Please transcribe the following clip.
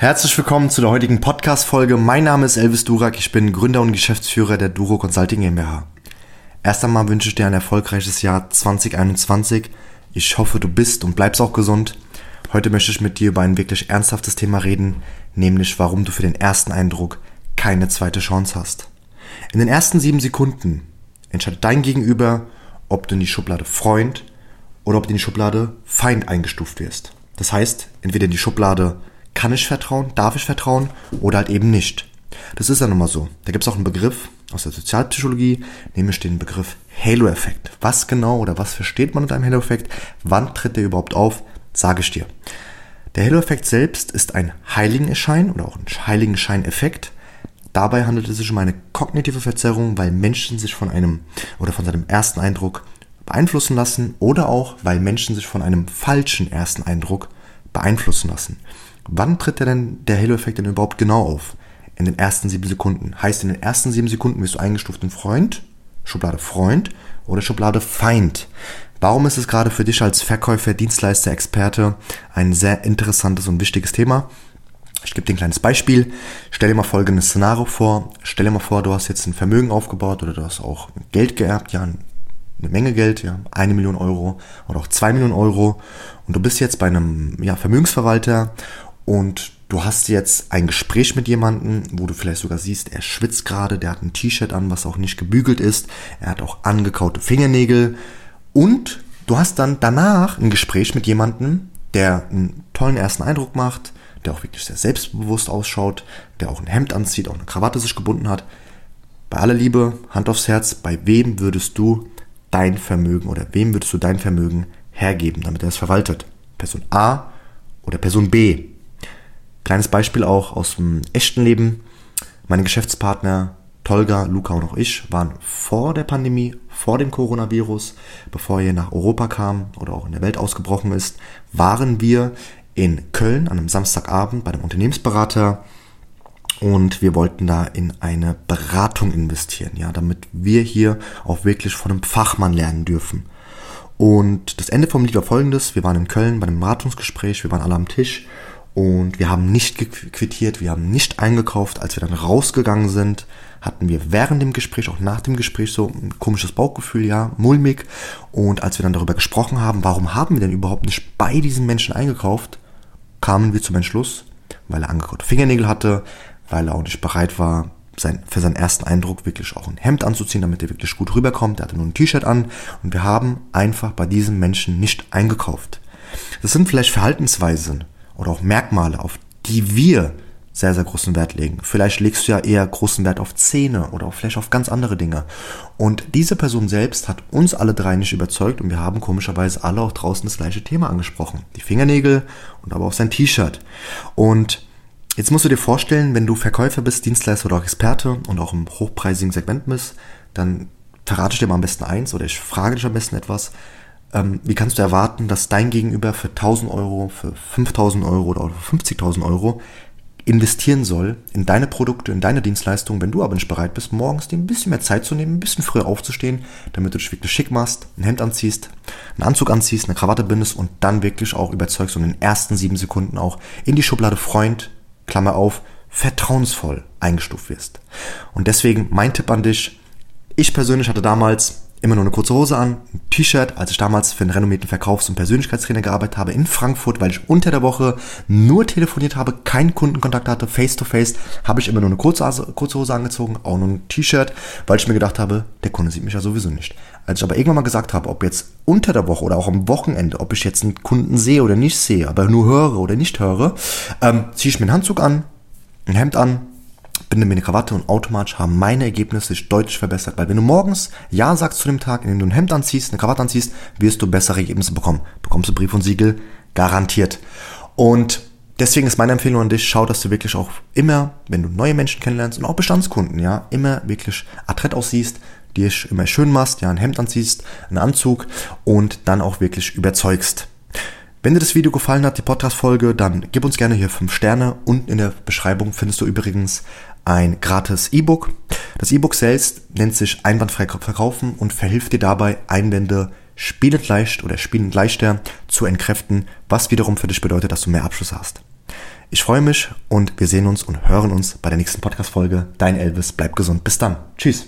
Herzlich willkommen zu der heutigen Podcast-Folge. Mein Name ist Elvis Durak, ich bin Gründer und Geschäftsführer der Duro Consulting GmbH. Erst einmal wünsche ich dir ein erfolgreiches Jahr 2021. Ich hoffe, du bist und bleibst auch gesund. Heute möchte ich mit dir über ein wirklich ernsthaftes Thema reden, nämlich warum du für den ersten Eindruck keine zweite Chance hast. In den ersten sieben Sekunden entscheidet dein Gegenüber, ob du in die Schublade Freund oder ob du in die Schublade Feind eingestuft wirst. Das heißt, entweder in die Schublade kann ich vertrauen, darf ich vertrauen oder halt eben nicht. Das ist ja nun mal so. Da gibt es auch einen Begriff aus der Sozialpsychologie, nämlich den Begriff Halo-Effekt. Was genau oder was versteht man unter einem Halo-Effekt? Wann tritt der überhaupt auf? Sage ich dir. Der Halo-Effekt selbst ist ein Heiligenschein oder auch ein Heiligenschein-Effekt. Dabei handelt es sich um eine kognitive Verzerrung, weil Menschen sich von einem oder von seinem ersten Eindruck beeinflussen lassen oder auch, weil Menschen sich von einem falschen ersten Eindruck beeinflussen lassen. Wann tritt denn der Halo-Effekt denn überhaupt genau auf? In den ersten sieben Sekunden. Heißt, in den ersten sieben Sekunden bist du eingestuft in Freund, Schublade Freund oder Schublade Feind. Warum ist es gerade für dich als Verkäufer, Dienstleister, Experte ein sehr interessantes und wichtiges Thema? Ich gebe dir ein kleines Beispiel. Stell dir mal folgendes Szenario vor. Stell dir mal vor, du hast jetzt ein Vermögen aufgebaut oder du hast auch Geld geerbt, ja, eine Menge Geld, ja, eine Million Euro oder auch zwei Millionen Euro und du bist jetzt bei einem ja, Vermögensverwalter und du hast jetzt ein Gespräch mit jemandem, wo du vielleicht sogar siehst, er schwitzt gerade, der hat ein T-Shirt an, was auch nicht gebügelt ist, er hat auch angekaute Fingernägel und du hast dann danach ein Gespräch mit jemandem, der einen tollen ersten Eindruck macht, der auch wirklich sehr selbstbewusst ausschaut, der auch ein Hemd anzieht, auch eine Krawatte sich gebunden hat. Bei aller Liebe, Hand aufs Herz, bei wem würdest du dein Vermögen oder wem würdest du dein Vermögen hergeben, damit er es verwaltet? Person A oder Person B? Kleines Beispiel auch aus dem echten Leben. Meine Geschäftspartner Tolga, Luca und auch ich waren vor der Pandemie, vor dem Coronavirus, bevor er nach Europa kam oder auch in der Welt ausgebrochen ist, waren wir in Köln an einem Samstagabend bei einem Unternehmensberater und wir wollten da in eine Beratung investieren, ja, damit wir hier auch wirklich von einem Fachmann lernen dürfen. Und das Ende vom Lied war folgendes, wir waren in Köln bei einem Beratungsgespräch, wir waren alle am Tisch und wir haben nicht quittiert, wir haben nicht eingekauft. Als wir dann rausgegangen sind, hatten wir während dem Gespräch, auch nach dem Gespräch so ein komisches Bauchgefühl, ja, mulmig. Und als wir dann darüber gesprochen haben, warum haben wir denn überhaupt nicht bei diesen Menschen eingekauft, kamen wir zum Entschluss, weil er angekaute Fingernägel hatte, weil er auch nicht bereit war, sein, für seinen ersten Eindruck wirklich auch ein Hemd anzuziehen, damit er wirklich gut rüberkommt. Er hatte nur ein T-Shirt an und wir haben einfach bei diesem Menschen nicht eingekauft. Das sind vielleicht Verhaltensweisen, oder auch Merkmale, auf die wir sehr, sehr großen Wert legen. Vielleicht legst du ja eher großen Wert auf Zähne oder vielleicht auf ganz andere Dinge. Und diese Person selbst hat uns alle drei nicht überzeugt und wir haben komischerweise alle auch draußen das gleiche Thema angesprochen. Die Fingernägel und aber auch sein T-Shirt. Und jetzt musst du dir vorstellen, wenn du Verkäufer bist, Dienstleister oder auch Experte und auch im hochpreisigen Segment bist, dann verrate ich dir mal am besten eins oder ich frage dich am besten etwas ähm, wie kannst du erwarten, dass dein Gegenüber für 1000 Euro, für 5000 Euro oder für 50.000 Euro investieren soll in deine Produkte, in deine Dienstleistungen, wenn du aber nicht bereit bist, morgens dir ein bisschen mehr Zeit zu nehmen, ein bisschen früher aufzustehen, damit du dich wirklich schick machst, ein Hemd anziehst, einen Anzug anziehst, eine Krawatte bindest und dann wirklich auch überzeugst und in den ersten sieben Sekunden auch in die Schublade Freund, Klammer auf, vertrauensvoll eingestuft wirst. Und deswegen mein Tipp an dich, ich persönlich hatte damals immer nur eine kurze Hose an, ein T-Shirt, als ich damals für einen renommierten Verkaufs- und Persönlichkeitstrainer gearbeitet habe in Frankfurt, weil ich unter der Woche nur telefoniert habe, keinen Kundenkontakt hatte, face to face, habe ich immer nur eine kurze, kurze Hose angezogen, auch nur ein T-Shirt, weil ich mir gedacht habe, der Kunde sieht mich ja sowieso nicht. Als ich aber irgendwann mal gesagt habe, ob jetzt unter der Woche oder auch am Wochenende, ob ich jetzt einen Kunden sehe oder nicht sehe, aber nur höre oder nicht höre, ähm, ziehe ich mir einen Handzug an, ein Hemd an, binde mir eine Krawatte und automatisch haben meine Ergebnisse sich deutlich verbessert. Weil wenn du morgens Ja sagst zu dem Tag, in dem du ein Hemd anziehst, eine Krawatte anziehst, wirst du bessere Ergebnisse bekommen. Bekommst du Brief und Siegel garantiert. Und deswegen ist meine Empfehlung an dich, schau, dass du wirklich auch immer, wenn du neue Menschen kennenlernst und auch Bestandskunden, ja, immer wirklich adrett aussiehst, dir immer schön machst, ja, ein Hemd anziehst, einen Anzug und dann auch wirklich überzeugst. Wenn dir das Video gefallen hat, die Podcast-Folge, dann gib uns gerne hier 5 Sterne. Unten in der Beschreibung findest du übrigens ein gratis E-Book. Das E-Book selbst nennt sich Einwandfrei verkaufen und verhilft dir dabei, Einwände spielend leicht oder spielend leichter zu entkräften, was wiederum für dich bedeutet, dass du mehr Abschluss hast. Ich freue mich und wir sehen uns und hören uns bei der nächsten Podcast-Folge. Dein Elvis, bleib gesund. Bis dann. Tschüss.